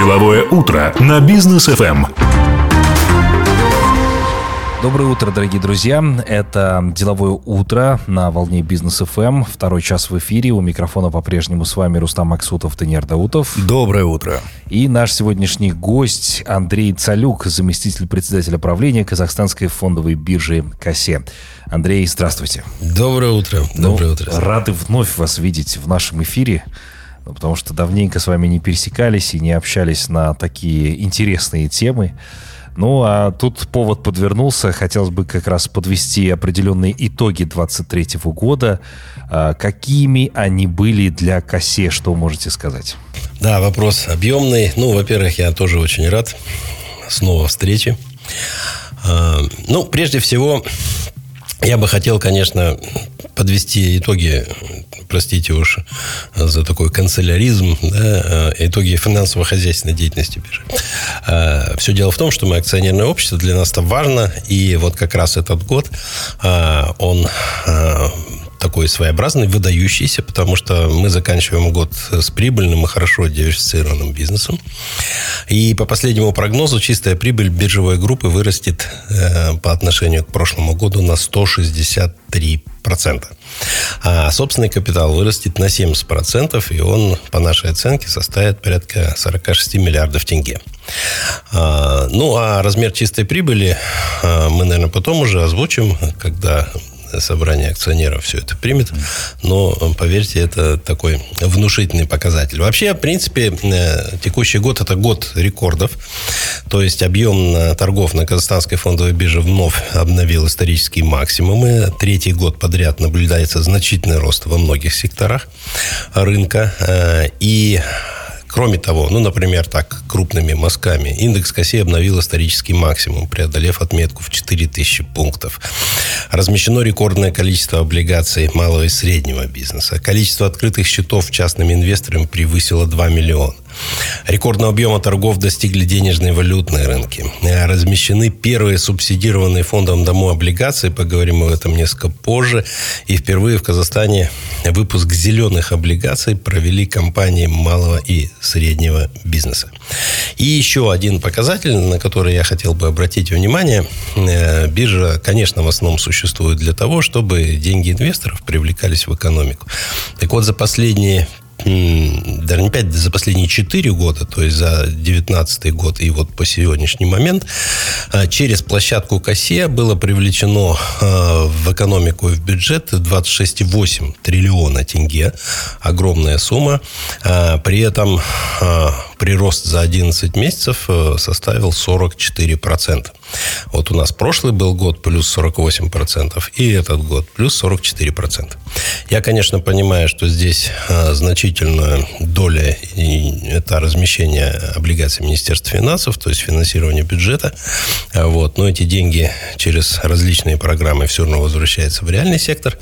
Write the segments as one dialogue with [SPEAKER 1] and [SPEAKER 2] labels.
[SPEAKER 1] Деловое утро на бизнес ФМ.
[SPEAKER 2] Доброе утро, дорогие друзья. Это «Деловое утро» на волне Бизнес ФМ. Второй час в эфире. У микрофона по-прежнему с вами Рустам Максутов, Танер Даутов.
[SPEAKER 3] Доброе утро.
[SPEAKER 2] И наш сегодняшний гость Андрей Цалюк, заместитель председателя правления Казахстанской фондовой биржи КАСЕ. Андрей, здравствуйте.
[SPEAKER 3] Доброе утро. Доброе
[SPEAKER 2] ну,
[SPEAKER 3] утро.
[SPEAKER 2] Рады вновь вас видеть в нашем эфире ну, потому что давненько с вами не пересекались и не общались на такие интересные темы. Ну, а тут повод подвернулся. Хотелось бы как раз подвести определенные итоги 23 года. А, какими они были для КАСЕ? Что можете сказать?
[SPEAKER 3] Да, вопрос объемный. Ну, во-первых, я тоже очень рад снова встречи. А, ну, прежде всего, я бы хотел, конечно, подвести итоги, простите уж за такой канцеляризм, да, э, итоги финансово-хозяйственной деятельности. Э, Все дело в том, что мы акционерное общество, для нас это важно, и вот как раз этот год, э, он такой своеобразный, выдающийся, потому что мы заканчиваем год с прибыльным и хорошо диверсифицированным бизнесом. И по последнему прогнозу чистая прибыль биржевой группы вырастет э, по отношению к прошлому году на 163%. А собственный капитал вырастет на 70%, и он, по нашей оценке, составит порядка 46 миллиардов тенге. А, ну, а размер чистой прибыли а, мы, наверное, потом уже озвучим, когда собрание акционеров все это примет. Но, поверьте, это такой внушительный показатель. Вообще, в принципе, э, текущий год – это год рекордов. То есть, объем торгов на казахстанской фондовой бирже вновь обновил исторические максимумы. Третий год подряд наблюдается значительный рост во многих секторах рынка. Э, и Кроме того, ну, например, так, крупными мазками, индекс КСИ обновил исторический максимум, преодолев отметку в 4000 пунктов. Размещено рекордное количество облигаций малого и среднего бизнеса. Количество открытых счетов частными инвесторами превысило 2 миллиона. Рекордного объема торгов достигли денежные валютные рынки. Размещены первые субсидированные фондом дому облигации, поговорим об этом несколько позже. И впервые в Казахстане выпуск зеленых облигаций провели компании малого и среднего бизнеса. И еще один показатель, на который я хотел бы обратить внимание. Э, биржа, конечно, в основном существует для того, чтобы деньги инвесторов привлекались в экономику. Так вот, за последние даже не 5, за последние 4 года, то есть за 2019 год и вот по сегодняшний момент, а, через площадку КАСЕ было привлечено а, в экономику и в бюджет 26,8 триллиона тенге. Огромная сумма. А, при этом прирост за 11 месяцев составил 44%. Вот у нас прошлый был год плюс 48%, и этот год плюс 44%. Я, конечно, понимаю, что здесь значительно значительная доля и это размещение облигаций Министерства финансов, то есть финансирование бюджета. А вот. Но эти деньги через различные программы все равно возвращаются в реальный сектор.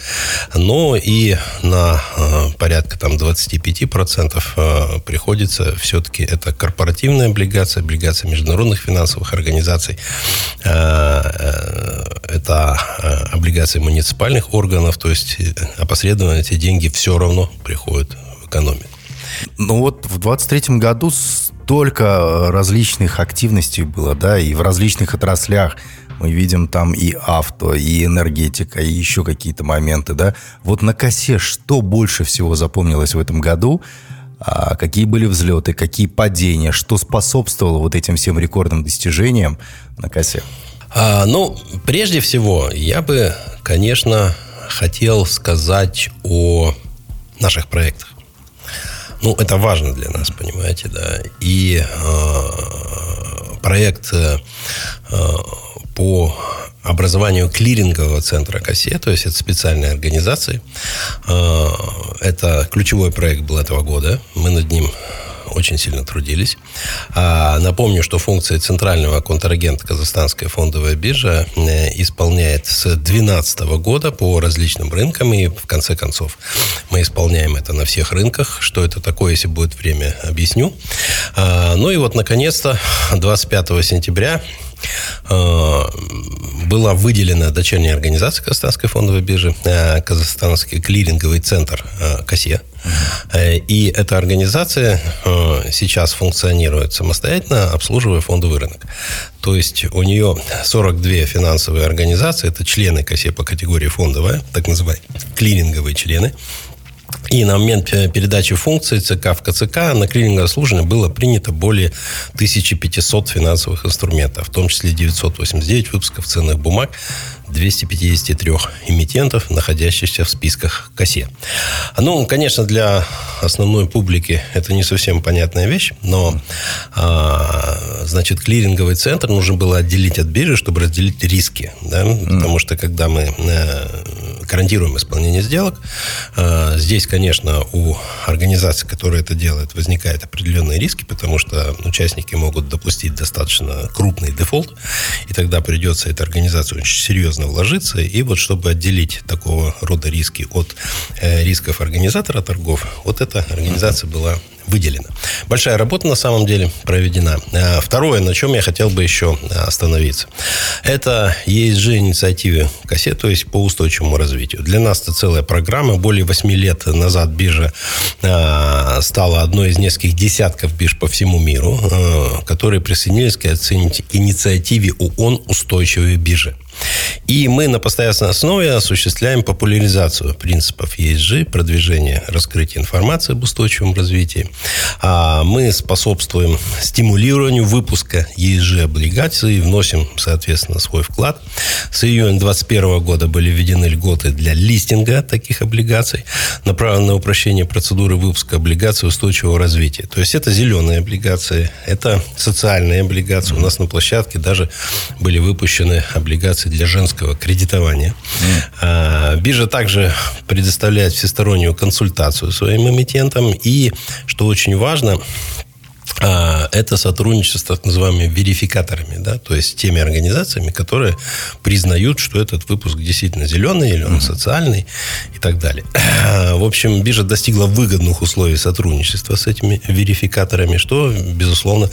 [SPEAKER 3] Но и на а, порядка там 25% а, приходится все-таки это корпоративная облигация, облигация международных финансовых организаций. Это облигации муниципальных органов, то есть э, опосредованно эти деньги все равно приходят экономит.
[SPEAKER 4] Ну вот в 23 году столько различных активностей было, да, и в различных отраслях. Мы видим там и авто, и энергетика, и еще какие-то моменты, да. Вот на косе что больше всего запомнилось в этом году? А какие были взлеты, какие падения, что способствовало вот этим всем рекордным достижениям на косе?
[SPEAKER 3] А, ну, прежде всего, я бы, конечно, хотел сказать о наших проектах. Ну, это важно для нас, понимаете, да. И э, проект э, по образованию клирингового центра КАСЕ, то есть это специальная организация. Э, это ключевой проект был этого года. Мы над ним очень сильно трудились. А, напомню, что функции центрального контрагента Казахстанская фондовая биржа э, исполняет с 2012 года по различным рынкам, и в конце концов мы исполняем это на всех рынках. Что это такое, если будет время, объясню. А, ну и вот, наконец-то, 25 сентября была выделена дочерняя организация Казахстанской фондовой биржи, э, Казахстанский клиринговый центр КАСЕ. Э, и эта организация э, сейчас функционирует самостоятельно, обслуживая фондовый рынок. То есть у нее 42 финансовые организации, это члены КСЕ по категории фондовая, так называемые клиринговые члены. И на момент передачи функций ЦК в КЦК на клининговое служение было принято более 1500 финансовых инструментов, в том числе 989 выпусков ценных бумаг, 253 эмитентов, находящихся в списках КАСЕ. Ну, конечно, для основной публики это не совсем понятная вещь, но, а, значит, клиринговый центр нужно было отделить от биржи, чтобы разделить риски, да? mm. потому что когда мы э, гарантируем исполнение сделок, э, здесь, конечно, у организации, которая это делает, возникают определенные риски, потому что участники могут допустить достаточно крупный дефолт, и тогда придется этой организации очень серьезно серьезно вложиться. И вот чтобы отделить такого рода риски от э, рисков организатора торгов, вот эта организация была выделена. Большая работа на самом деле проведена. А, второе, на чем я хотел бы еще остановиться, это ESG инициативы кассет, то есть по устойчивому развитию. Для нас это целая программа. Более 8 лет назад биржа а, стала одной из нескольких десятков бирж по всему миру, которые присоединились к инициативе ООН «Устойчивые биржи». И мы на постоянной основе осуществляем популяризацию принципов ESG, продвижение раскрытия информации об устойчивом развитии. А мы способствуем стимулированию выпуска ESG-облигаций и вносим, соответственно, свой вклад. С июня 2021 года были введены льготы для листинга таких облигаций, направленные на упрощение процедуры выпуска облигаций устойчивого развития. То есть это зеленые облигации, это социальные облигации. У нас на площадке даже были выпущены облигации для женского кредитования. Mm. Биржа также предоставляет всестороннюю консультацию своим эмитентам. И, что очень важно, это сотрудничество с так называемыми верификаторами, да, то есть теми организациями, которые признают, что этот выпуск действительно зеленый или он mm-hmm. социальный и так далее. В общем, биржа достигла выгодных условий сотрудничества с этими верификаторами, что, безусловно,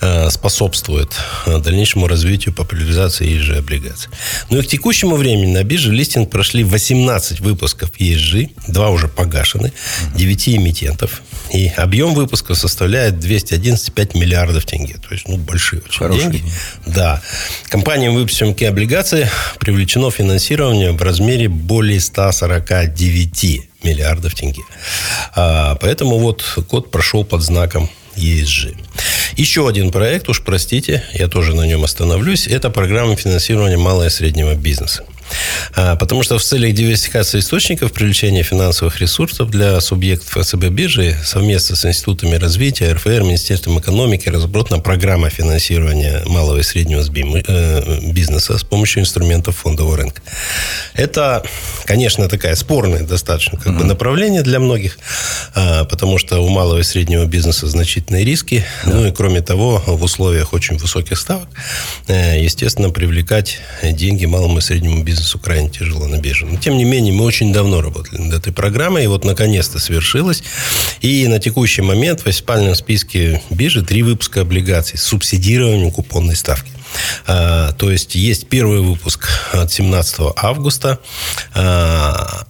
[SPEAKER 3] а, способствует а, дальнейшему развитию популяризации ESG облигаций. Ну и к текущему времени на бирже листинг прошли 18 выпусков ESG, два уже погашены, 9 эмитентов, и объем выпуска составляет 211,5 миллиардов тенге. То есть, ну, большие очень Хорошие деньги. деньги. Да. Компаниям, выпускающим облигации, привлечено финансирование в размере более 149 миллиардов тенге. А, поэтому вот год прошел под знаком ESG. Еще один проект, уж простите, я тоже на нем остановлюсь, это программа финансирования малого и среднего бизнеса. А, потому что в целях диверсификации источников привлечения финансовых ресурсов для субъектов СБ биржи совместно с институтами развития, РФР, Министерством экономики разработана программа финансирования малого и среднего э, бизнеса с помощью инструментов фондового рынка. Это, конечно, такая спорная достаточно как бы, направление для многих, а, потому что у малого и среднего бизнеса значительные риски. Да. Ну и кроме того, в условиях очень высоких ставок, э, естественно, привлекать деньги малому и среднему бизнесу бизнесу крайне тяжело на бирже. Но, тем не менее, мы очень давно работали над этой программой, и вот наконец-то свершилось. И на текущий момент в спальном списке биржи три выпуска облигаций с субсидированием купонной ставки. А, то есть есть первый выпуск от 17 августа. А,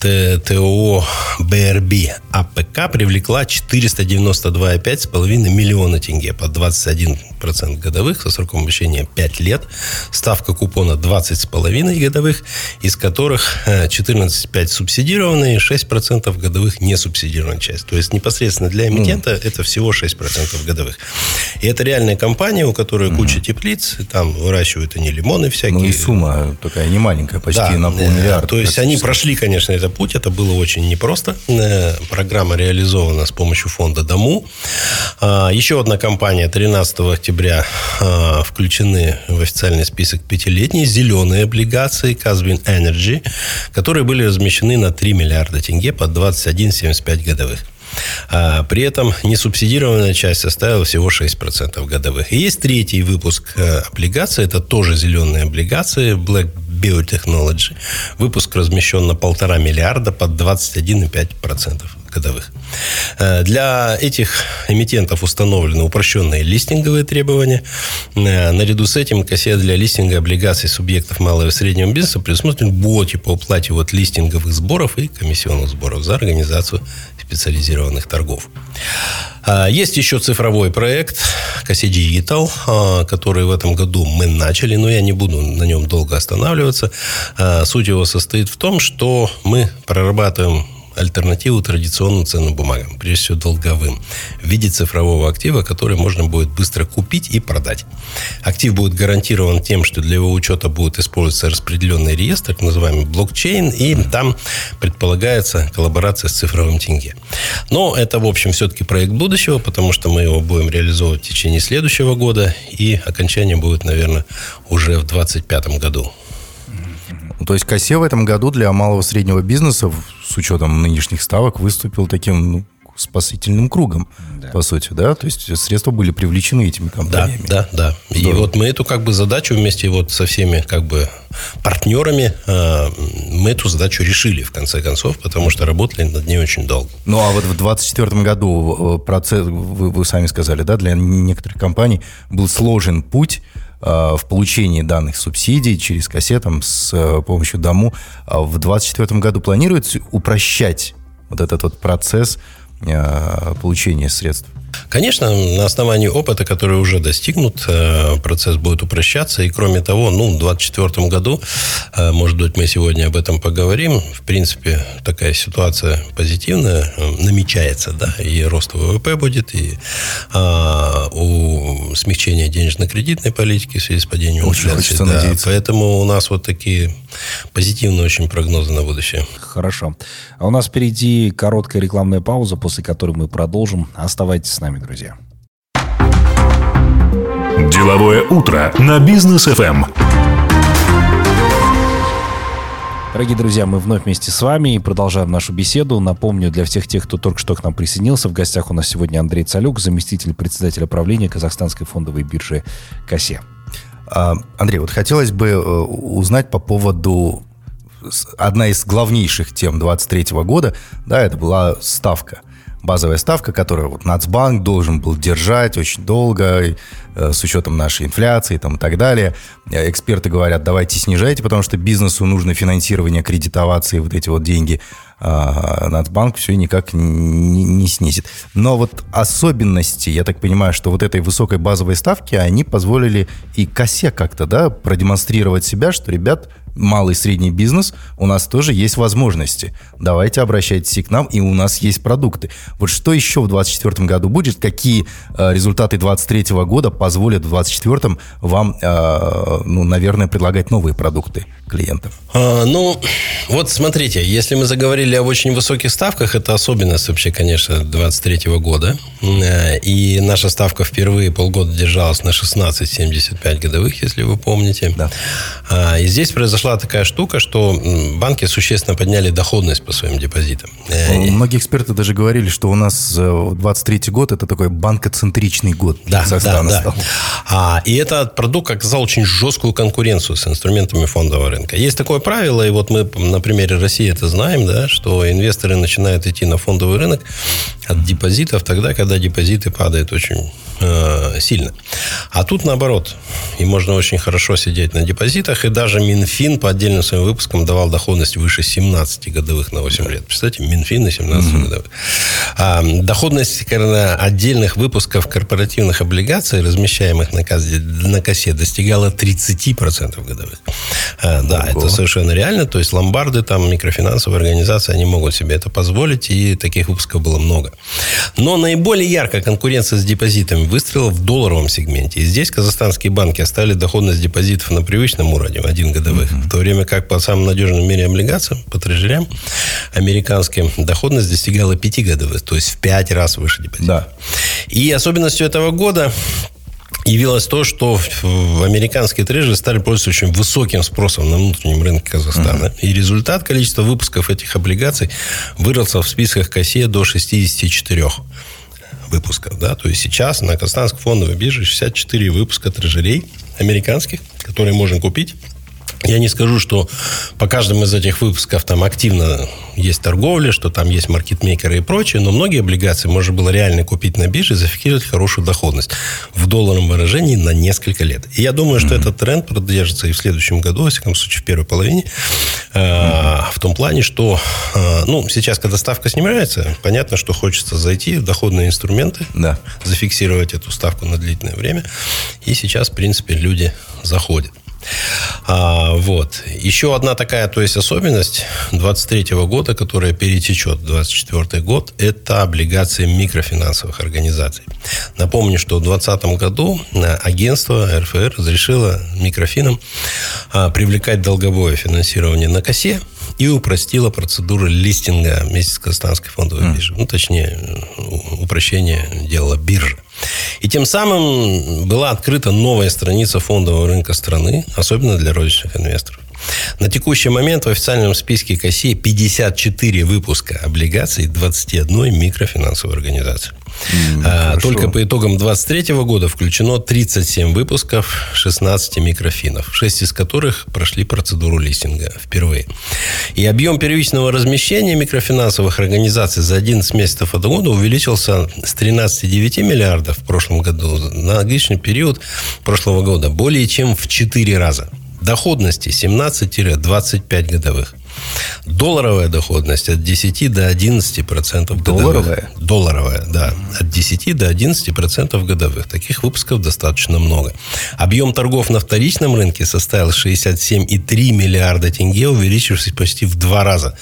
[SPEAKER 3] ТОО БРБ АПК привлекла 492,5,5 миллиона тенге под 21% годовых со сроком обращения 5 лет. Ставка купона 20,5 годовых, из которых 14,5 э, субсидированные, 6% годовых не субсидированная часть. То есть непосредственно для эмитента mm. это всего 6% годовых. И это реальная компания, у которой mm. куча теплиц, там выращивают они лимоны всякие. Ну
[SPEAKER 4] и сумма такая не маленькая, почти да, на полмиллиарда.
[SPEAKER 3] То есть они прошли, конечно, этот путь, это было очень непросто. Э, программа реализована с помощью фонда Дому. А, еще одна компания 13 октября а, включены в официальный список пятилетние зеленые облигации Казбин Energy, которые были размещены на 3 миллиарда тенге под 21,75 годовых. А, при этом несубсидированная часть составила всего 6% годовых. И есть третий выпуск э, облигаций. Это тоже зеленые облигации Black Biotechnology. Выпуск размещен на полтора миллиарда под 21,5% годовых. Э, для этих эмитентов установлены упрощенные листинговые требования. Э, наряду с этим кассет для листинга облигаций субъектов малого и среднего бизнеса предусмотрен боти по уплате вот листинговых сборов и комиссионных сборов за организацию специализированных торгов. А, есть еще цифровой проект Косе Digital, который в этом году мы начали, но я не буду на нем долго останавливаться. Суть его состоит в том, что мы прорабатываем альтернативу традиционным ценным бумагам, прежде всего долговым, в виде цифрового актива, который можно будет быстро купить и продать. Актив будет гарантирован тем, что для его учета будет использоваться распределенный реестр, так называемый блокчейн, и там предполагается коллаборация с цифровым тенге. Но это, в общем, все-таки проект будущего, потому что мы его будем реализовывать в течение следующего года, и окончание будет, наверное, уже в 2025 году.
[SPEAKER 4] То есть Косе в этом году для малого среднего бизнеса, с учетом нынешних ставок, выступил таким ну, спасительным кругом, да. по сути, да? То есть средства были привлечены этими компаниями.
[SPEAKER 3] Да, да, да. И вот мы эту как бы задачу вместе вот со всеми как бы партнерами, э, мы эту задачу решили в конце концов, потому что работали над ней очень долго.
[SPEAKER 4] Ну, а вот в 2024 году э, процесс, вы, вы сами сказали, да, для некоторых компаний был сложен путь в получении данных субсидий через кассетам с э, помощью дому. А в 2024 году планируется упрощать вот этот вот процесс э, получения средств?
[SPEAKER 3] Конечно, на основании опыта, который уже достигнут, э, процесс будет упрощаться. И кроме того, ну, в 2024 году, э, может быть, мы сегодня об этом поговорим. В принципе, такая ситуация позитивная э, намечается, да, и рост ВВП будет, и а, у смягчения денежно-кредитной политики в связи с падением
[SPEAKER 4] очень инфляции. Да,
[SPEAKER 3] надеяться. Поэтому у нас вот такие позитивные очень прогнозы на будущее.
[SPEAKER 2] Хорошо. А у нас впереди короткая рекламная пауза, после которой мы продолжим. Оставайтесь с нами, друзья.
[SPEAKER 1] Деловое утро на бизнес ФМ.
[SPEAKER 2] Дорогие друзья, мы вновь вместе с вами и продолжаем нашу беседу. Напомню для всех тех, кто только что к нам присоединился, в гостях у нас сегодня Андрей Цалюк, заместитель председателя правления Казахстанской фондовой биржи КАСЕ.
[SPEAKER 4] А, Андрей, вот хотелось бы э, узнать по поводу одна из главнейших тем 23 года, да, это была ставка – базовая ставка, которую вот Нацбанк должен был держать очень долго, э, с учетом нашей инфляции там, и так далее. Э, эксперты говорят, давайте снижайте, потому что бизнесу нужно финансирование, кредитоваться и вот эти вот деньги. А Нацбанк все никак не, не снизит. Но вот особенности, я так понимаю, что вот этой высокой базовой ставки, они позволили и косе как-то, да, продемонстрировать себя, что, ребят, малый и средний бизнес, у нас тоже есть возможности. Давайте обращайтесь и к нам, и у нас есть продукты. Вот что еще в 2024 году будет? Какие э, результаты 2023 года позволят в 2024 вам, э, ну, наверное, предлагать новые продукты клиентам?
[SPEAKER 3] А, ну, вот смотрите, если мы заговорили об очень высоких ставках, это особенность вообще, конечно, 2023 года. Э, и наша ставка впервые полгода держалась на 16,75 годовых, если вы помните. Да. А, и здесь произошло произошла такая штука, что банки существенно подняли доходность по своим депозитам.
[SPEAKER 4] Э, многие эксперты даже говорили, что у нас 23 э, год это такой банкоцентричный год
[SPEAKER 3] да, да, да. А, и этот продукт оказал очень жесткую конкуренцию с инструментами фондового рынка. Есть такое правило, и вот мы на примере России это знаем, да, что инвесторы начинают идти на фондовый рынок от депозитов тогда, когда депозиты падают очень э, сильно. А тут наоборот. И можно очень хорошо сидеть на депозитах. И даже Минфин по отдельным своим выпускам давал доходность выше 17 годовых на 8 лет. Представьте, Минфин на 17 mm-hmm. годовых. А, доходность наверное, отдельных выпусков корпоративных облигаций, размещаемых на, кассе, на кассе, достигала 30% годовых. А, да, Ого. это совершенно реально. То есть ломбарды, там, микрофинансовые организации, они могут себе это позволить. И таких выпусков было много. Но наиболее яркая конкуренция с депозитами выстрелила в долларовом сегменте. И здесь казахстанские банки оставили доходность депозитов на привычном уровне, один годовых. Mm-hmm. В то время как по самым надежным в мире облигациям, по трежерям, американским, доходность достигала 5 годовых, то есть в 5 раз выше депозита. Да. И особенностью этого года явилось то, что американские трежеры стали пользоваться очень высоким спросом на внутреннем рынке Казахстана. Uh-huh. И результат количества выпусков этих облигаций выросла в списках КАСЕ до 64 выпусков. Да? То есть сейчас на Казахстанской фондовой бирже 64 выпуска трежерей американских, которые можно купить Я не скажу, что по каждому из этих выпусков там активно есть торговля, что там есть маркетмейкеры и прочее, но многие облигации можно было реально купить на бирже и зафиксировать хорошую доходность в долларовом выражении на несколько лет. И я думаю, что mm-hmm. этот тренд продержится и в следующем году, во всяком случае, в первой половине, э, в том плане, что э, ну, сейчас, когда ставка снимается, понятно, что хочется зайти в доходные инструменты, да. зафиксировать эту ставку на длительное время. И сейчас, в принципе, люди заходят. А, вот. Еще одна такая, то есть особенность 23 года, которая перетечет в 24 год, это облигации микрофинансовых организаций. Напомню, что в 2020 году э, агентство РФР разрешило микрофинам а, привлекать долговое финансирование на косе и упростила процедуру листинга вместе с Казахстанской фондовой mm. биржей. Ну, точнее, упрощение делала биржа. И тем самым была открыта новая страница фондового рынка страны, особенно для розничных инвесторов. На текущий момент в официальном списке КАСИ 54 выпуска облигаций 21 микрофинансовой организации. Mm, Только по итогам 2023 года включено 37 выпусков 16 микрофинов, 6 из которых прошли процедуру листинга впервые. И объем первичного размещения микрофинансовых организаций за 11 месяцев этого года увеличился с 13,9 миллиардов в прошлом году на аналогичный период прошлого года более чем в 4 раза. Доходности 17-25 годовых. Долларовая доходность от 10 до 11 процентов
[SPEAKER 2] Долларовая?
[SPEAKER 3] Долларовая, да. От 10 до 11 процентов годовых. Таких выпусков достаточно много. Объем торгов на вторичном рынке составил 67,3 миллиарда тенге, увеличившись почти в два раза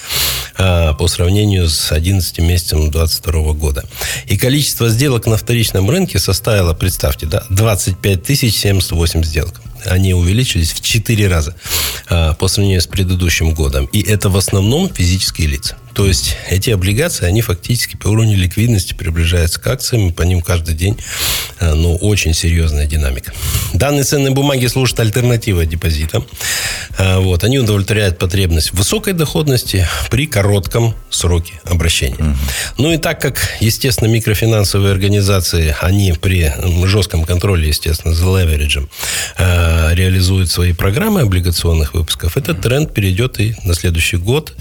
[SPEAKER 3] а, по сравнению с 11 месяцем 2022 года. И количество сделок на вторичном рынке составило, представьте, да, 25 078 сделок они увеличились в 4 раза а, по сравнению с предыдущим годом. И это в основном физические лица. То есть эти облигации, они фактически по уровню ликвидности приближаются к акциям, и по ним каждый день э, ну, очень серьезная динамика. Данные ценные бумаги служат альтернативой депозитам. Э, вот, они удовлетворяют потребность высокой доходности при коротком сроке обращения. Угу. Ну и так как, естественно, микрофинансовые организации, они при жестком контроле, естественно, за левериджем, э, реализуют свои программы облигационных выпусков, этот тренд перейдет и на следующий год.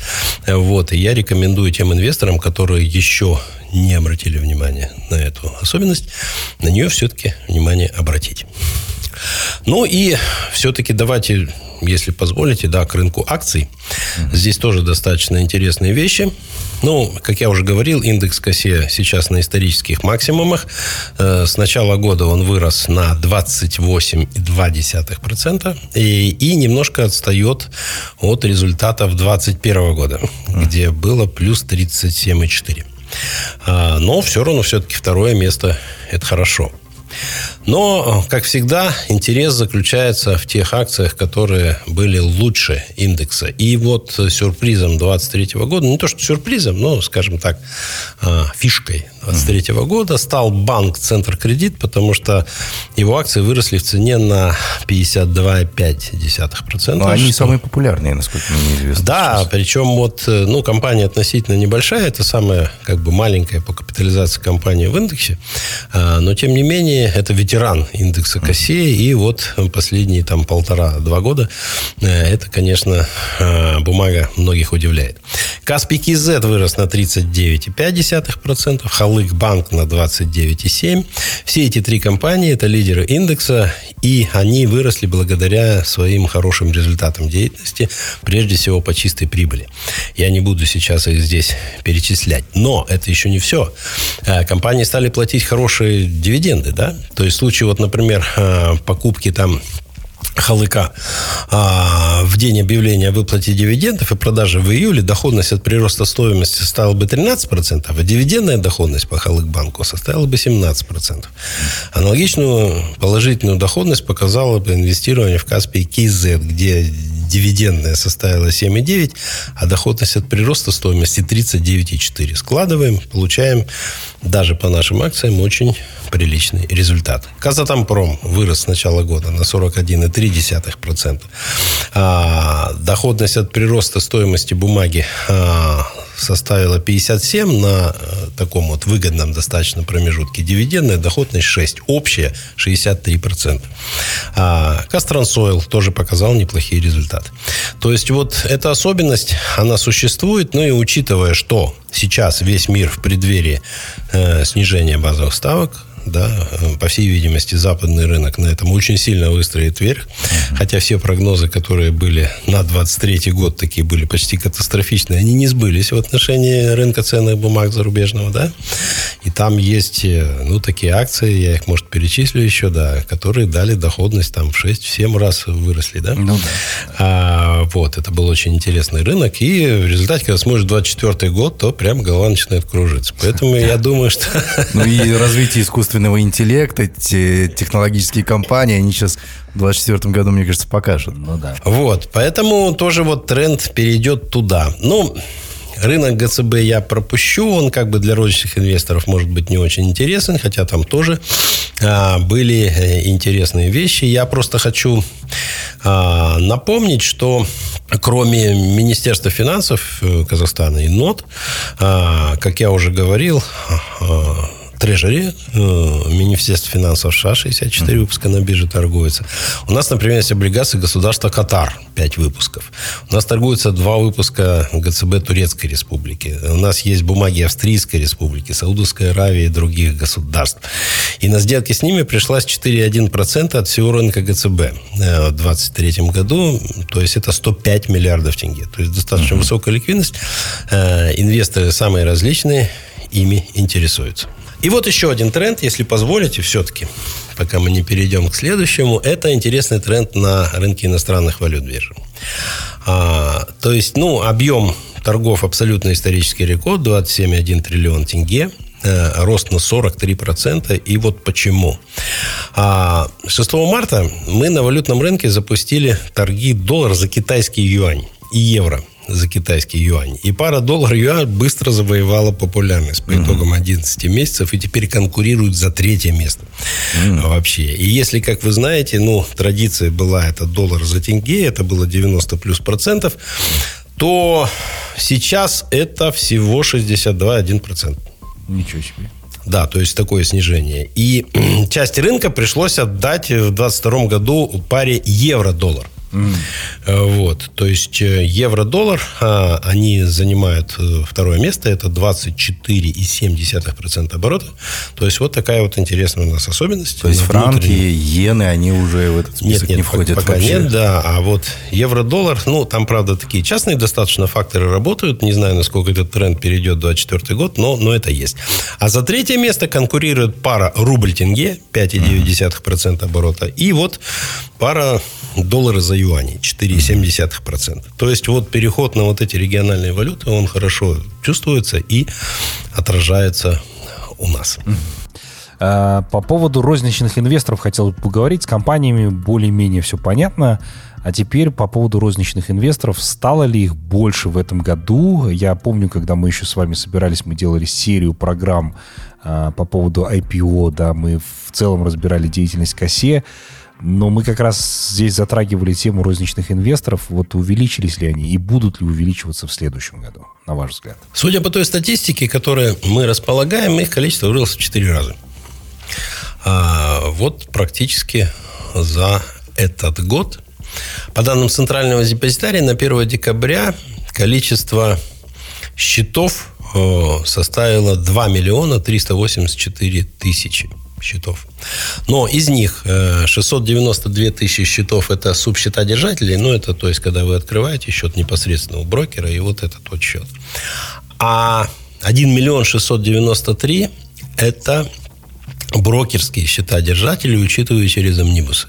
[SPEAKER 3] Вот, и я рекомендую тем инвесторам, которые еще не обратили внимания на эту особенность, на нее все-таки внимание обратить. Ну и все-таки давайте, если позволите, да, к рынку акций. Здесь тоже достаточно интересные вещи. Ну, как я уже говорил, индекс КСЕ сейчас на исторических максимумах. Э, с начала года он вырос на 28,2%. И, и немножко отстает от результатов 2021 года, где было плюс 37,4%. А, но все равно все-таки второе место – это хорошо. Но, как всегда, интерес заключается в тех акциях, которые были лучше индекса. И вот сюрпризом 2023 года, не то что сюрпризом, но, скажем так, а, фишкой 2023 года стал банк Центр Кредит, потому что его акции выросли в цене на 52,5%. Но
[SPEAKER 2] они что... самые популярные, насколько мне известно.
[SPEAKER 3] Да, сейчас. причем вот, ну, компания относительно небольшая, это самая как бы маленькая по капитализации компания в индексе, а, но тем не менее это ветеран индекса Кассея, и вот последние там полтора-два года э, это, конечно, э, бумага многих удивляет. Каспий КИЗ вырос на 39,5%, Халык Банк на 29,7%. Все эти три компании – это лидеры индекса, и они выросли благодаря своим хорошим результатам деятельности, прежде всего по чистой прибыли. Я не буду сейчас их здесь перечислять. Но это еще не все. Э, компании стали платить хорошие дивиденды, да? То есть случае, вот, например, э, покупки там Халыка а, в день объявления о выплате дивидендов и продажи в июле доходность от прироста стоимости составила бы 13%, а дивидендная доходность по Халык-банку составила бы 17%. Аналогичную положительную доходность показало бы инвестирование в Каспий KZ, где дивидендная составила 7,9, а доходность от прироста стоимости 39,4. Складываем, получаем даже по нашим акциям очень приличный результат. Казатомпром вырос с начала года на 41,3%. А, доходность от прироста стоимости бумаги а, составила 57 на э, таком вот выгодном достаточно промежутке. Дивидендная доходность 6. Общая 63%. А Кастрансойл тоже показал неплохие результаты. То есть вот эта особенность, она существует, ну и учитывая, что сейчас весь мир в преддверии э, снижения базовых ставок, да, по всей видимости, западный рынок на этом очень сильно выстроит вверх. Хотя все прогнозы, которые были на 23 год, такие были почти катастрофичные, они не сбылись в отношении рынка ценных бумаг зарубежного, да. И там есть, э, ну, такие акции, я их, может, перечислю еще, да, которые дали доходность там в 6-7 раз выросли, да.
[SPEAKER 2] Ну, да.
[SPEAKER 3] А, вот, это был очень интересный рынок. И в результате, когда смотришь 24 год, то прям голова начинает кружиться. Поэтому я думаю, что...
[SPEAKER 4] Ну и развитие искусственного интеллекта, те технологические компании, они сейчас в 2024 году, мне кажется, покажут.
[SPEAKER 2] Ну да.
[SPEAKER 3] Вот, поэтому тоже вот тренд перейдет туда. Ну, рынок ГЦБ я пропущу, он как бы для розничных инвесторов может быть не очень интересен, хотя там тоже а, были э, интересные вещи. Я просто хочу а, напомнить, что кроме Министерства финансов э, Казахстана и НОТ, а, как я уже говорил, а, Трежери, э, Министерство финансов США, 64 выпуска на бирже торгуется. У нас, например, есть облигации государства Катар, 5 выпусков. У нас торгуются два выпуска ГЦБ Турецкой Республики. У нас есть бумаги Австрийской Республики, Саудовской Аравии и других государств. И на сделке с ними пришлась 4,1% от всего рынка ГЦБ э, в 2023 году. То есть это 105 миллиардов тенге. То есть достаточно высокая ликвидность. Э, Инвесторы самые различные ими интересуются. И вот еще один тренд, если позволите, все-таки, пока мы не перейдем к следующему, это интересный тренд на рынке иностранных валют биржи. А, то есть, ну, объем торгов абсолютно исторический рекорд, 27,1 триллион тенге, э, рост на 43%. И вот почему. А 6 марта мы на валютном рынке запустили торги доллар за китайский юань и евро за китайский юань. И пара доллар юань быстро завоевала популярность по итогам 11 месяцев и теперь конкурирует за третье место mm. вообще. И если, как вы знаете, ну, традиция была это доллар за тенге, это было 90 плюс процентов, то сейчас это всего 62,1%.
[SPEAKER 2] Ничего себе.
[SPEAKER 3] Да, то есть такое снижение. И часть рынка пришлось отдать в 2022 году паре евро-доллар. Mm. Вот, то есть э, евро-доллар, а, они занимают э, второе место, это 24,7% оборота. То есть вот такая вот интересная у нас особенность.
[SPEAKER 4] То есть франки, иены, они уже в этот список
[SPEAKER 3] нет, нет,
[SPEAKER 4] не входят
[SPEAKER 3] пока
[SPEAKER 4] вообще?
[SPEAKER 3] нет, да. А вот евро-доллар, ну, там, правда, такие частные достаточно факторы работают. Не знаю, насколько этот тренд перейдет в 2024 год, но, но это есть. А за третье место конкурирует пара рубль-тенге, 5,9% оборота. И вот пара доллара за юани 4,7%. То есть вот переход на вот эти региональные валюты, он хорошо чувствуется и отражается у нас.
[SPEAKER 2] А, По поводу розничных инвесторов хотел бы поговорить. С компаниями более-менее все понятно. А теперь по поводу розничных инвесторов. Стало ли их больше в этом году? Я помню, когда мы еще с вами собирались, мы делали серию программ а, по поводу IPO. Да, мы в целом разбирали деятельность КАСЕ. Но мы как раз здесь затрагивали тему розничных инвесторов. Вот увеличились ли они и будут ли увеличиваться в следующем году, на ваш взгляд?
[SPEAKER 3] Судя по той статистике, которой мы располагаем, их количество вырос в 4 раза. А вот практически за этот год. По данным Центрального депозитария, на 1 декабря количество счетов э, составило 2 миллиона 384 тысячи счетов. Но из них 692 тысячи счетов это субсчета держателей, ну это то есть, когда вы открываете счет непосредственно у брокера, и вот этот вот счет. А 1 миллион 693 это брокерские счета держателей, учитывая через амнибусы.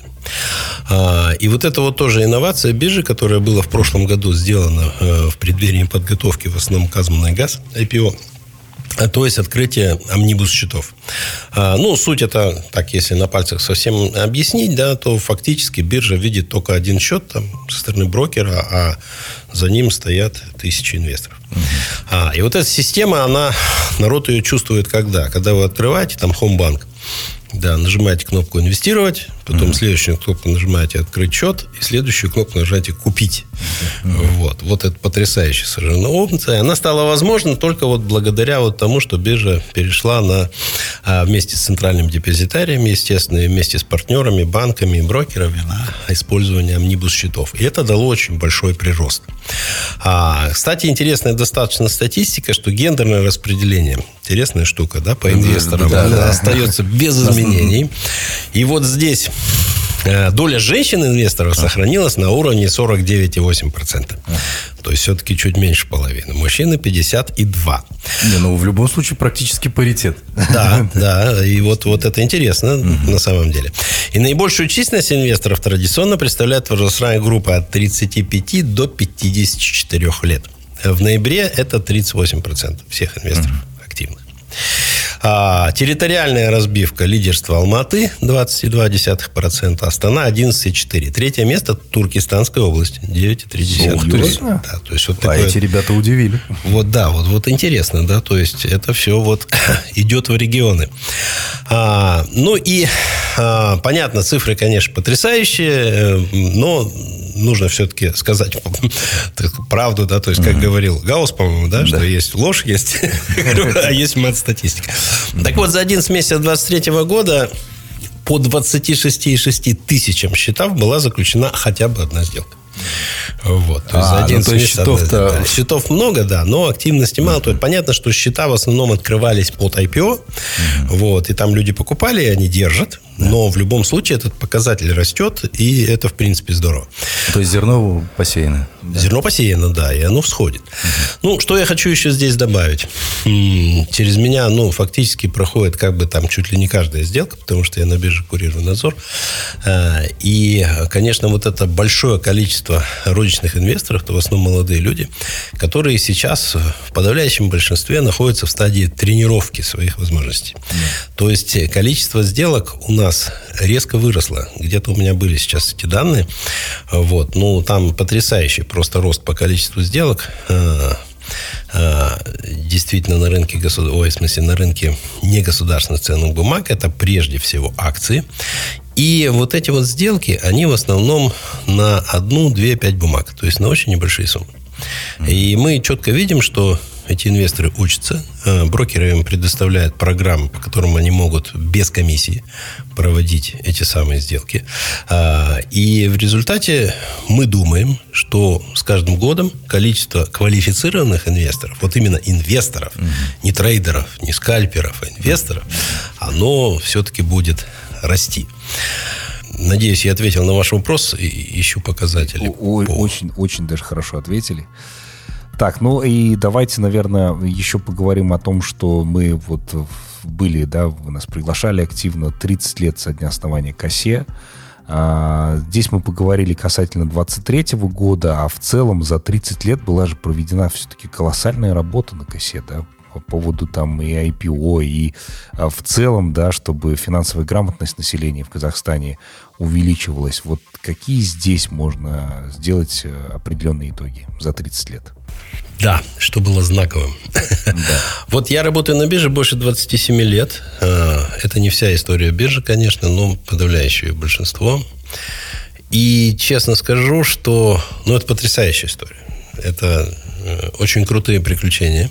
[SPEAKER 3] И вот это вот тоже инновация биржи, которая была в прошлом году сделана э, в преддверии подготовки в основном Казманный газ IPO – а, то есть открытие амнибус счетов. А, ну, суть это, так, если на пальцах совсем объяснить, да, то фактически биржа видит только один счет там, со стороны брокера, а за ним стоят тысячи инвесторов. Угу. А, и вот эта система, она, народ ее чувствует когда? Когда вы открываете там Хомбанк, да, нажимаете кнопку «Инвестировать», потом mm-hmm. следующую кнопку нажимаете «Открыть счет», и следующую кнопку нажимаете «Купить». Mm-hmm. Вот. Вот это потрясающая совершенно опция. Она стала возможна только вот благодаря вот тому, что биржа перешла на а, вместе с центральным депозитарием, естественно, и вместе с партнерами, банками и брокерами на использование амнибус-счетов. И это дало очень большой прирост. А, кстати, интересная достаточно статистика, что гендерное распределение, интересная штука, да, по инвесторам, да, да, да. остается без изменений. И вот здесь Э, доля женщин-инвесторов сохранилась на уровне 49,8%. То есть все-таки чуть меньше половины. Мужчины 52.
[SPEAKER 4] Не, ну в любом случае практически паритет.
[SPEAKER 3] Да, да. И вот, вот это интересно на самом деле. И наибольшую численность инвесторов традиционно представляет возрастная группа от 35 до 54 лет. В ноябре это 38% всех инвесторов активных. А, территориальная разбивка лидерства Алматы 22,2%, Астана 11,4%. Третье место Туркестанская область 9,3%.
[SPEAKER 4] Да, то есть вот а такое... эти ребята удивили.
[SPEAKER 3] Вот да, вот, вот интересно, да, то есть это все вот идет в регионы. А, ну и а, понятно, цифры, конечно, потрясающие, э, но нужно все-таки сказать правду, да, то есть, как говорил Гаус, по-моему, да, что есть ложь, есть, а есть мат-статистика. Так вот, за 11 месяцев 23 года по 26,6 тысячам счетов была заключена хотя бы одна сделка. Вот. То есть, а, 11 ну, то есть счетов, да, счетов много, да, но активности мало. То есть понятно, что счета в основном открывались под IPO, mm-hmm. вот, и там люди покупали, и они держат. Но в любом случае этот показатель растет, и это, в принципе, здорово.
[SPEAKER 4] То есть зерно посеяно?
[SPEAKER 3] Да. Зерно посеяно, да, и оно всходит. Угу. Ну, что я хочу еще здесь добавить. Через меня, ну, фактически проходит как бы там чуть ли не каждая сделка, потому что я на бирже курирую надзор. А, и, конечно, вот это большое количество розничных инвесторов, это в основном молодые люди, которые сейчас в подавляющем большинстве находятся в стадии тренировки своих возможностей. Mm. То есть количество сделок у нас нас резко выросла. Где-то у меня были сейчас эти данные. Вот. Ну, там потрясающий просто рост по количеству сделок. Э, э, действительно на рынке государ... Ой, в смысле, на рынке негосударственных ценных бумаг это прежде всего акции. И вот эти вот сделки, они в основном на одну, две, пять бумаг. То есть на очень небольшие суммы. И мы четко видим, что эти инвесторы учатся. Э, брокеры им предоставляют программы, по которым они могут без комиссии проводить эти самые сделки. А, и в результате мы думаем, что с каждым годом количество квалифицированных инвесторов, вот именно инвесторов, угу. не трейдеров, не скальперов, а инвесторов, оно все-таки будет расти. Надеюсь, я ответил на ваш вопрос и ищу показатели.
[SPEAKER 2] Ой, по... Очень, очень даже хорошо ответили. Так, ну и давайте, наверное, еще поговорим о том, что мы вот были, да, вы нас приглашали активно 30 лет со дня основания КАСЕ. А, здесь мы поговорили касательно 23 -го года, а в целом за 30 лет была же проведена все-таки колоссальная работа на КАСЕ, да, по поводу там и IPO, и а, в целом, да, чтобы финансовая грамотность населения в Казахстане увеличивалась. Вот какие здесь можно сделать э, определенные итоги за 30 лет?
[SPEAKER 3] Да, что было знаковым. Да. Вот я работаю на бирже больше 27 лет. А, это не вся история биржи, конечно, но подавляющее большинство. И честно скажу, что ну, это потрясающая история. Это Э, очень крутые приключения.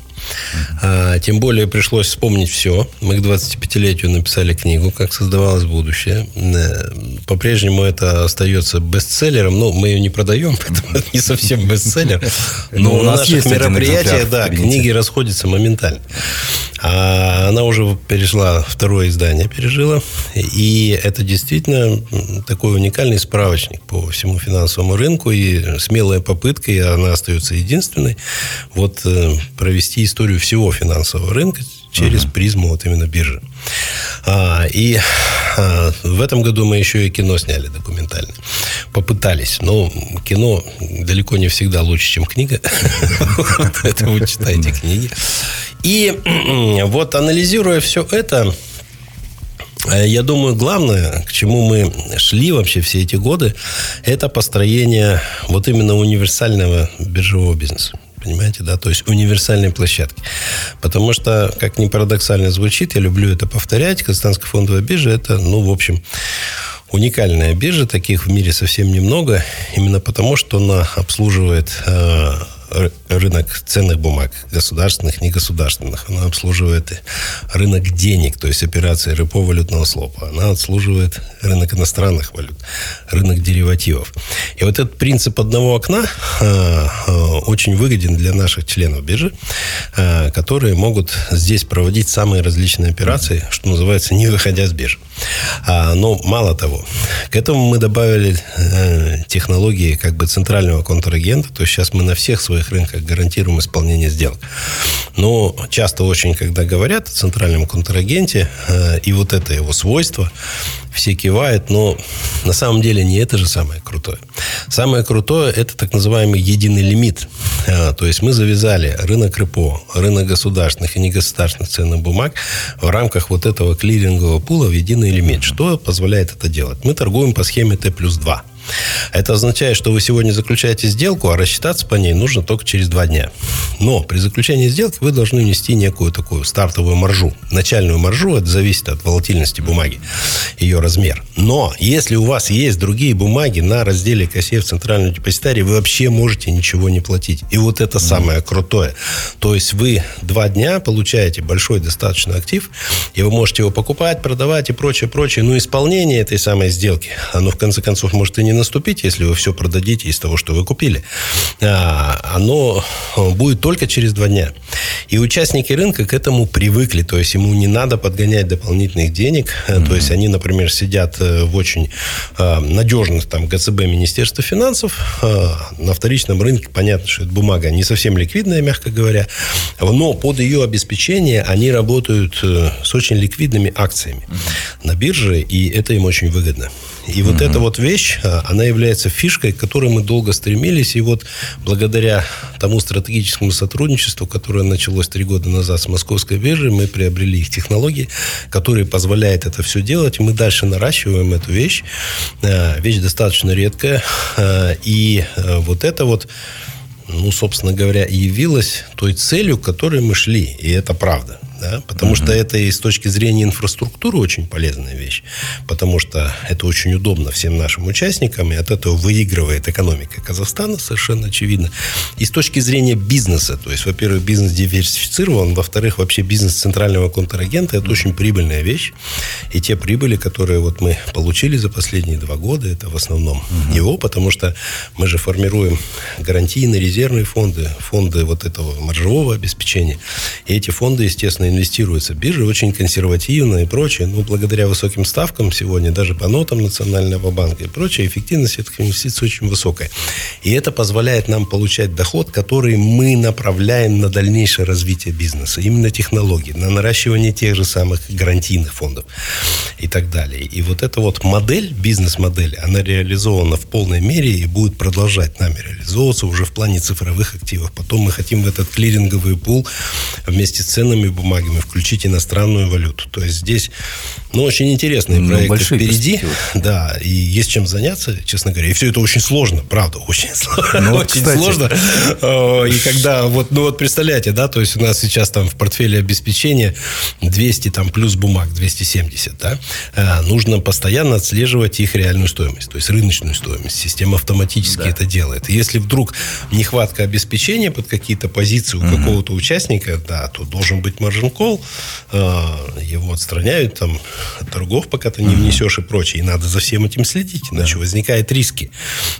[SPEAKER 3] А, тем более пришлось вспомнить все. Мы к 25-летию написали книгу «Как создавалось будущее». Э, по-прежнему это остается бестселлером. Ну, мы ее не продаем, поэтому это не совсем бестселлер. Но у нас наших мероприятиях, да, книги расходятся моментально. А она уже перешла, второе издание пережила. И это действительно такой уникальный справочник по всему финансовому рынку. И смелая попытка, и она остается единственной, вот э, провести историю всего финансового рынка через uh-huh. призму вот именно биржи. А, и а, в этом году мы еще и кино сняли документально. Попытались. Но кино далеко не всегда лучше, чем книга. Это вы читаете книги. И вот анализируя все это, э, я думаю, главное, к чему мы шли вообще все эти годы, это построение вот именно универсального биржевого бизнеса. Понимаете, да? То есть универсальной площадки. Потому что, как ни парадоксально звучит, я люблю это повторять, Казахстанская фондовая биржа – это, ну, в общем, уникальная биржа, таких в мире совсем немного, именно потому, что она обслуживает э, рынок ценных бумаг, государственных, негосударственных. Она обслуживает рынок денег, то есть операции репо валютного слопа. Она обслуживает рынок иностранных валют, рынок деривативов. И вот этот принцип одного окна э, э, очень выгоден для наших членов биржи, э, которые могут здесь проводить самые различные операции, что называется, не выходя с биржи. А, но мало того, к этому мы добавили э, технологии как бы центрального контрагента, то есть сейчас мы на всех своих рынках гарантируем исполнение сделок. Но часто очень, когда говорят о центральном контрагенте э, и вот это его свойство, все кивают, но на самом деле не это же самое крутое. Самое крутое – это так называемый единый лимит. А, то есть мы завязали рынок РПО, рынок государственных и негосударственных ценных бумаг в рамках вот этого клирингового пула в единый лимит. Что позволяет это делать? Мы торгуем по схеме Т плюс 2. Это означает, что вы сегодня заключаете сделку, а рассчитаться по ней нужно только через два дня. Но при заключении сделки вы должны внести некую такую стартовую маржу. Начальную маржу, это зависит от волатильности бумаги, ее размер. Но если у вас есть другие бумаги на разделе кассе в центральном депозитарии, вы вообще можете ничего не платить. И вот это самое крутое. То есть вы два дня получаете большой достаточно актив, и вы можете его покупать, продавать и прочее, прочее. Но исполнение этой самой сделки, оно в конце концов может и не наступить, если вы все продадите из того, что вы купили. А, оно будет только через два дня. И участники рынка к этому привыкли, то есть ему не надо подгонять дополнительных денег, mm-hmm. то есть они, например, сидят э, в очень э, надежных там ГЦБ Министерства финансов, э, на вторичном рынке, понятно, что это бумага не совсем ликвидная, мягко говоря, но под ее обеспечение они работают с очень ликвидными акциями mm-hmm. на бирже, и это им очень выгодно. И вот эта вот вещь, а, она является фишкой, к которой мы долго стремились. И вот благодаря тому стратегическому сотрудничеству, которое началось три года назад с Московской биржей, мы приобрели их технологии, которые позволяют это все делать. Мы дальше наращиваем эту вещь. А, вещь достаточно редкая. А, и вот это вот ну, собственно говоря, и явилась той целью, к которой мы шли. И это правда да, потому uh-huh. что это и с точки зрения инфраструктуры очень полезная вещь, потому что это очень удобно всем нашим участникам, и от этого выигрывает экономика Казахстана, совершенно очевидно. И с точки зрения бизнеса, то есть, во-первых, бизнес диверсифицирован, во-вторых, вообще бизнес центрального контрагента – это очень прибыльная вещь, и те прибыли, которые вот мы получили за последние два года, это в основном uh-huh. его, потому что мы же формируем гарантийные резервные фонды, фонды вот этого маржевого обеспечения, и эти фонды, естественно, инвестируется. Биржа очень консервативно и прочее. Но благодаря высоким ставкам сегодня, даже по нотам Национального банка и прочее, эффективность этих инвестиций очень высокая. И это позволяет нам получать доход, который мы направляем на дальнейшее развитие бизнеса. Именно технологии, на наращивание тех же самых гарантийных фондов и так далее. И вот эта вот модель, бизнес-модель, она реализована в полной мере и будет продолжать нами реализовываться уже в плане цифровых активов. Потом мы хотим в этот клиринговый пул вместе с ценными бумагами бумагами, включить иностранную валюту. То есть здесь, ну, очень интересные ну, проекты впереди. Да, и есть чем заняться, честно говоря. И все это очень сложно, правда, очень сложно. Ну, очень кстати. сложно. Э, и когда, вот, ну вот представляете, да, то есть у нас сейчас там в портфеле обеспечения 200 там плюс бумаг, 270, да, э, нужно постоянно отслеживать их реальную стоимость, то есть рыночную стоимость. Система автоматически да. это делает. Если вдруг нехватка обеспечения под какие-то позиции у угу. какого-то участника, да, то должен быть маржин кол, э, его отстраняют там от торгов, пока ты не внесешь и прочее. И надо за всем этим следить, иначе да. возникают риски.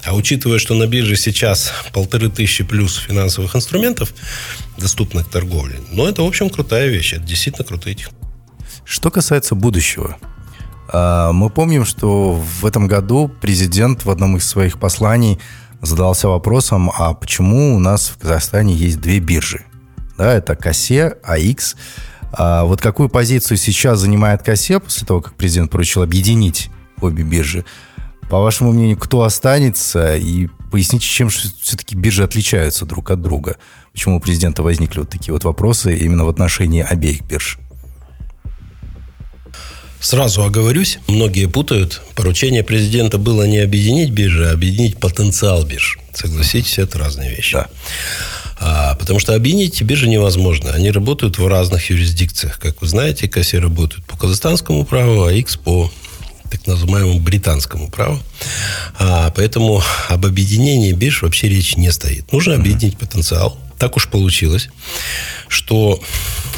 [SPEAKER 3] А учитывая, что на бирже сейчас полторы тысячи плюс финансовых инструментов доступных к торговле, ну, это, в общем, крутая вещь. Это действительно крутые технологии.
[SPEAKER 4] Что касается будущего, а, мы помним, что в этом году президент в одном из своих посланий задался вопросом, а почему у нас в Казахстане есть две биржи? Да, это КАСЕ, АИКС. А вот какую позицию сейчас занимает КАСЕ после того, как президент поручил объединить обе биржи? По вашему мнению, кто останется? И поясните, чем все-таки биржи отличаются друг от друга? Почему у президента возникли вот такие вот вопросы именно в отношении обеих бирж?
[SPEAKER 3] Сразу оговорюсь, многие путают. Поручение президента было не объединить биржи, а объединить потенциал бирж. Согласитесь, это разные вещи. Да. А, потому что объединить биржи невозможно. Они работают в разных юрисдикциях. Как вы знаете, КАСИ работают по казахстанскому праву, а X по так называемому британскому праву. А, поэтому об объединении бирж вообще речи не стоит. Нужно объединить потенциал. Так уж получилось, что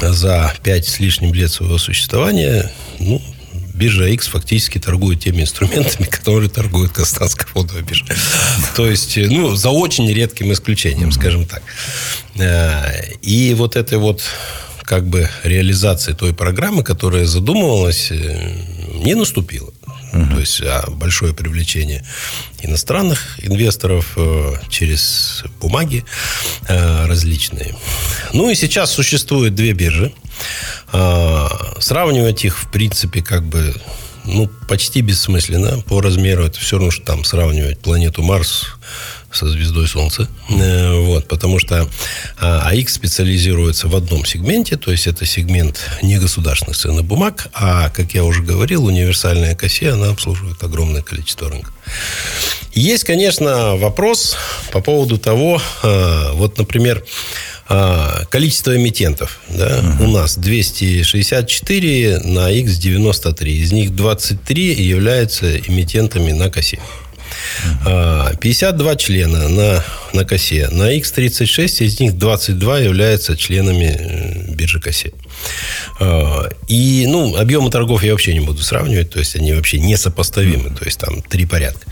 [SPEAKER 3] за пять с лишним лет своего существования ну, биржа X фактически торгует теми инструментами, которые торгует Казахстанская фондовая биржа. То есть, ну, за очень редким исключением, скажем так. Э, и вот этой вот как бы реализации той программы, которая задумывалась, э, не наступила. Угу. То есть а большое привлечение иностранных инвесторов э, через бумаги э, различные. Ну и сейчас существует две биржи. Э, сравнивать их, в принципе, как бы ну, почти бессмысленно. По размеру это все равно, что там сравнивать планету Марс со звездой Солнца. Э, вот, потому что АИК специализируется в одном сегменте, то есть это сегмент негосударственных ценных бумаг, а, как я уже говорил, универсальная кассе, она обслуживает огромное количество рынков. Есть, конечно, вопрос по поводу того, э, вот, например, э, количество эмитентов. Да? Угу. У нас 264 на X93. Из них 23 являются эмитентами на косе. 52 члена на, на косе. На X36 из них 22 являются членами э, биржи косе. А, и, ну, объемы торгов я вообще не буду сравнивать, то есть они вообще несопоставимы, то есть там три порядка.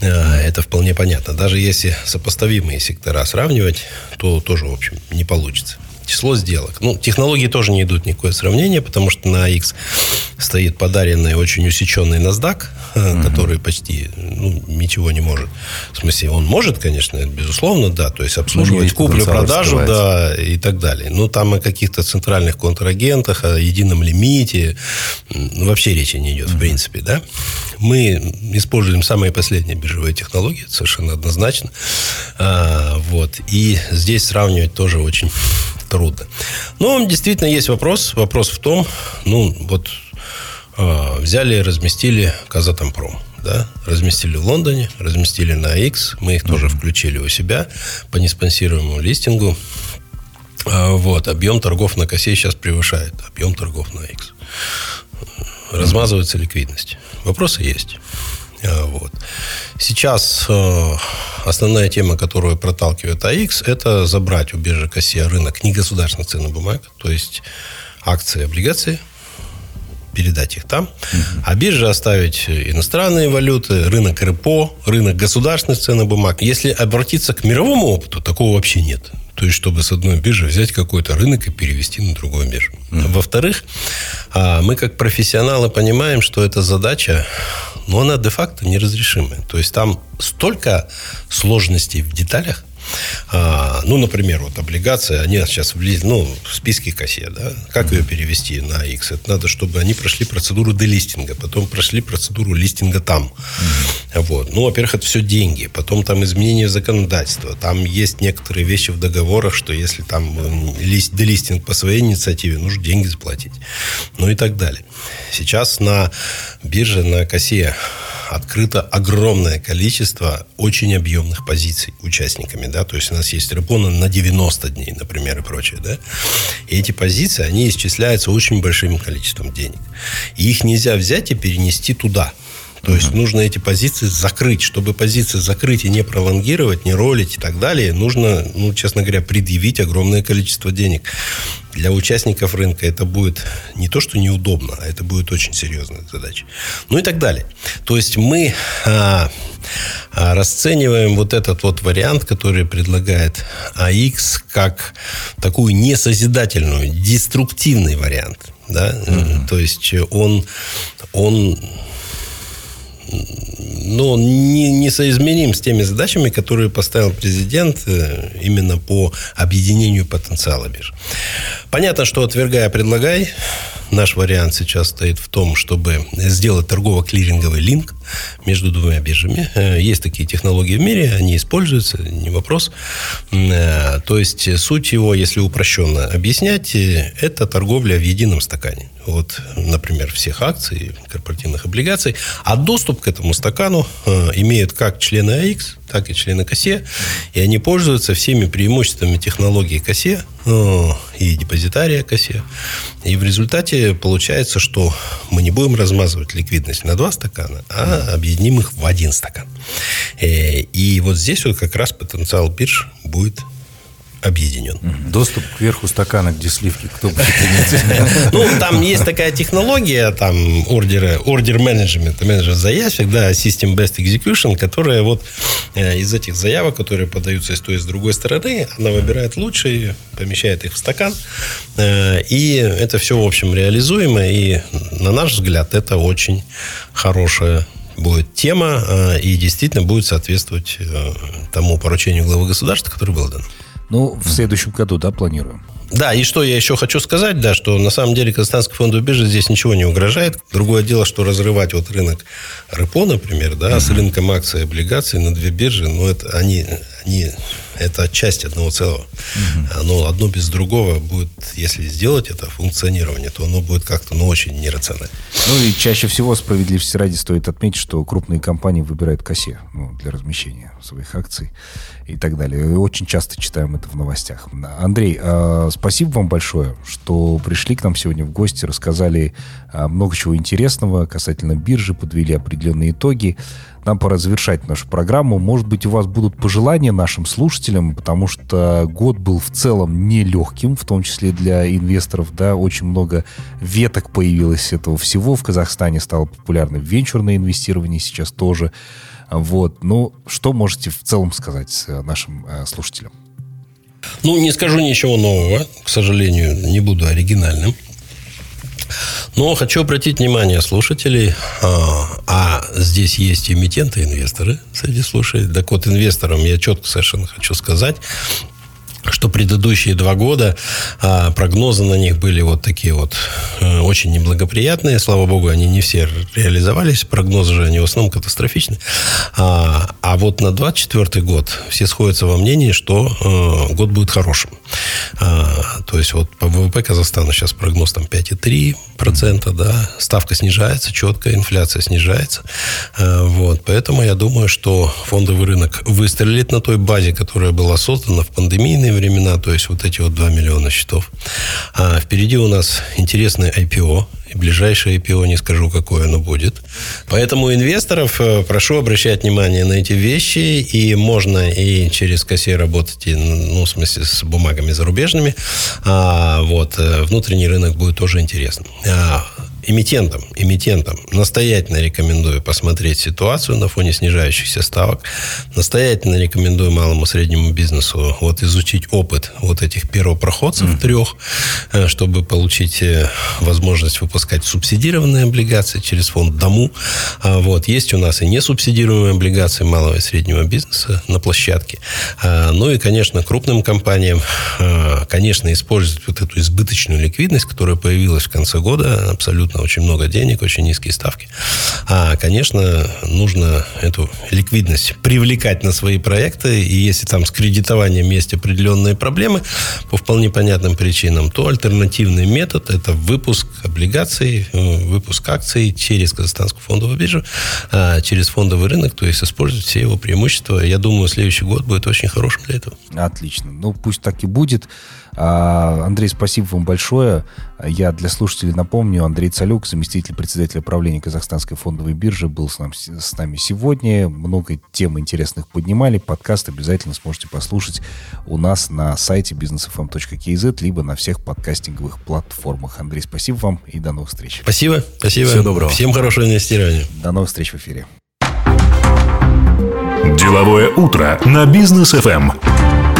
[SPEAKER 3] Это вполне понятно. Даже если сопоставимые сектора сравнивать, то тоже, в общем, не получится число сделок. Ну, технологии тоже не идут никакое сравнение, потому что на X стоит подаренный очень усеченный NASDAQ, угу. который почти ну, ничего не может. В смысле, он может, конечно, безусловно, да, то есть обслуживать куплю-продажу, да, и так далее. Но там о каких-то центральных контрагентах, о едином лимите ну, вообще речи не идет, угу. в принципе, да. Мы используем самые последние биржевые технологии, совершенно однозначно. А, вот. И здесь сравнивать тоже очень трудно. Но действительно есть вопрос. Вопрос в том, ну, вот взяли и разместили Казатомпром. Да, разместили в Лондоне, разместили на X, мы их mm-hmm. тоже включили у себя по неспонсируемому листингу. А, вот, объем торгов на косе сейчас превышает объем торгов на X. Размазывается ликвидность. Вопросы есть. А, вот. Сейчас э, основная тема, которую проталкивает АИКС, это забрать у биржи Кассия рынок негосударственных ценных бумаг, то есть акции, облигации, передать их там, а бирже оставить иностранные валюты, рынок РПО, рынок государственных ценных бумаг. Если обратиться к мировому опыту, такого вообще нет. То есть, чтобы с одной биржи взять какой-то рынок и перевести на другую биржу. Mm-hmm. Во-вторых, а, мы как профессионалы понимаем, что эта задача но она де-факто неразрешимая. То есть там столько сложностей в деталях, ну, например, вот облигация, они сейчас влезли, ну, в списке кассе, да, как ее перевести на X? Это надо, чтобы они прошли процедуру делистинга, потом прошли процедуру листинга там. Mm-hmm. Вот. Ну, во-первых, это все деньги, потом там изменение законодательства, там есть некоторые вещи в договорах, что если там лист, делистинг по своей инициативе, нужно деньги заплатить, ну и так далее. Сейчас на бирже, на косе открыто огромное количество очень объемных позиций участниками, да, то есть у нас есть репона на 90 дней, например, и прочее, да, и эти позиции, они исчисляются очень большим количеством денег, и их нельзя взять и перенести туда, то uh-huh. есть нужно эти позиции закрыть. Чтобы позиции закрыть и не пролонгировать, не ролить и так далее, нужно, ну, честно говоря, предъявить огромное количество денег для участников рынка это будет не то, что неудобно, а это будет очень серьезная задача. Ну и так далее. То есть мы а, расцениваем вот этот вот вариант, который предлагает АИКС, как такую несозидательную, деструктивный вариант. Да? Mm-hmm. То есть он, он но не, не соизмерим с теми задачами, которые поставил президент э, именно по объединению потенциала бирж. Понятно, что отвергая, предлагай. Наш вариант сейчас стоит в том, чтобы сделать торгово-клиринговый линк между двумя биржами. Э, есть такие технологии в мире, они используются, не вопрос. Э, то есть суть его, если упрощенно объяснять, это торговля в едином стакане вот, например, всех акций, корпоративных облигаций, а доступ к этому стакану э, имеют как члены АИКС, так и члены КАСЕ, и они пользуются всеми преимуществами технологии КАСЕ, э, и депозитария косе. И в результате получается, что мы не будем размазывать ликвидность на два стакана, а объединим их в один стакан. Э, и вот здесь вот как раз потенциал бирж будет объединен.
[SPEAKER 4] Доступ к верху стакана, где сливки, кто будет иметь?
[SPEAKER 3] Ну, там есть такая технология, там, ордера, ордер менеджмент, менеджер заявок, да, System Best Execution, которая вот э, из этих заявок, которые подаются с той и с другой стороны, она выбирает лучшие, помещает их в стакан, э, и это все, в общем, реализуемо, и, на наш взгляд, это очень хорошая будет тема э, и действительно будет соответствовать тому поручению главы государства, которое было дано.
[SPEAKER 2] Ну, в следующем году, да, планируем.
[SPEAKER 3] Да, и что я еще хочу сказать, да, что на самом деле Казахстанской фондовой бирже здесь ничего не угрожает. Другое дело, что разрывать вот рынок РПО, например, да, uh-huh. с рынком акций и облигаций на две биржи, ну, это они, они это часть одного целого. Угу. Оно одно без другого будет, если сделать это функционирование, то оно будет как-то, ну, очень нерационально.
[SPEAKER 2] Ну и чаще всего, справедливости ради, стоит отметить, что крупные компании выбирают косе ну, для размещения своих акций и так далее. И очень часто читаем это в новостях. Андрей, э, спасибо вам большое, что пришли к нам сегодня в гости, рассказали э, много чего интересного касательно биржи, подвели определенные итоги нам пора завершать нашу программу. Может быть, у вас будут пожелания нашим слушателям, потому что год был в целом нелегким, в том числе для инвесторов, да, очень много веток появилось этого всего. В Казахстане стало популярно венчурное инвестирование сейчас тоже. Вот. Ну, что можете в целом сказать э, нашим э, слушателям?
[SPEAKER 3] Ну, не скажу ничего нового, к сожалению, не буду оригинальным. Но хочу обратить внимание слушателей, а, а здесь есть эмитенты, инвесторы среди слушателей. Так вот, инвесторам я четко совершенно хочу сказать, что предыдущие два года а, прогнозы на них были вот такие вот а, очень неблагоприятные. Слава богу, они не все реализовались. Прогнозы же они в основном катастрофичны. А, а вот на 24 год все сходятся во мнении, что а, год будет хорошим. А, то есть вот по ВВП Казахстана сейчас прогноз там 5,3%, да, ставка снижается четко, инфляция снижается. А, вот, поэтому я думаю, что фондовый рынок выстрелит на той базе, которая была создана в пандемийные времена, то есть вот эти вот 2 миллиона счетов. А впереди у нас интересный IPO, и ближайшее IPO не скажу, какое оно будет. Поэтому инвесторов э, прошу обращать внимание на эти вещи. И можно и через кассе работать, и, ну, в смысле, с бумагами зарубежными. А, вот, э, внутренний рынок будет тоже интересным. А, эмитентам, эмитентам настоятельно рекомендую посмотреть ситуацию на фоне снижающихся ставок. Настоятельно рекомендую малому и среднему бизнесу вот изучить опыт вот этих первопроходцев mm. трех, э, чтобы получить э, возможность выпускать субсидированные облигации через фонд Дому. А вот. Есть у нас и несубсидируемые облигации малого и среднего бизнеса на площадке. А, ну и, конечно, крупным компаниям, а, конечно, использовать вот эту избыточную ликвидность, которая появилась в конце года, абсолютно абсолютно очень много денег, очень низкие ставки. А, конечно, нужно эту ликвидность привлекать на свои проекты, и если там с кредитованием есть определенные проблемы по вполне понятным причинам, то альтернативный метод – это выпуск облигаций, э, выпуск акций через Казахстанскую фондовую биржу, а, через фондовый рынок, то есть использовать все его преимущества. Я думаю, следующий год будет очень хорошим для этого.
[SPEAKER 2] Отлично. Ну, пусть так и будет. А, Андрей, спасибо вам большое. Я для слушателей напомню, Андрей Цалюк, заместитель председателя правления Казахстанской фондовой биржи, был с, нам, с нами сегодня. Много тем интересных поднимали. Подкаст обязательно сможете послушать у нас на сайте businessfm.kz, либо на всех подкастинговых платформах. Андрей, спасибо вам и до новых встреч.
[SPEAKER 3] Спасибо. Спасибо. Всего доброго. Всем хорошего инвестирования.
[SPEAKER 2] До новых встреч в эфире.
[SPEAKER 1] Деловое утро на бизнес FM.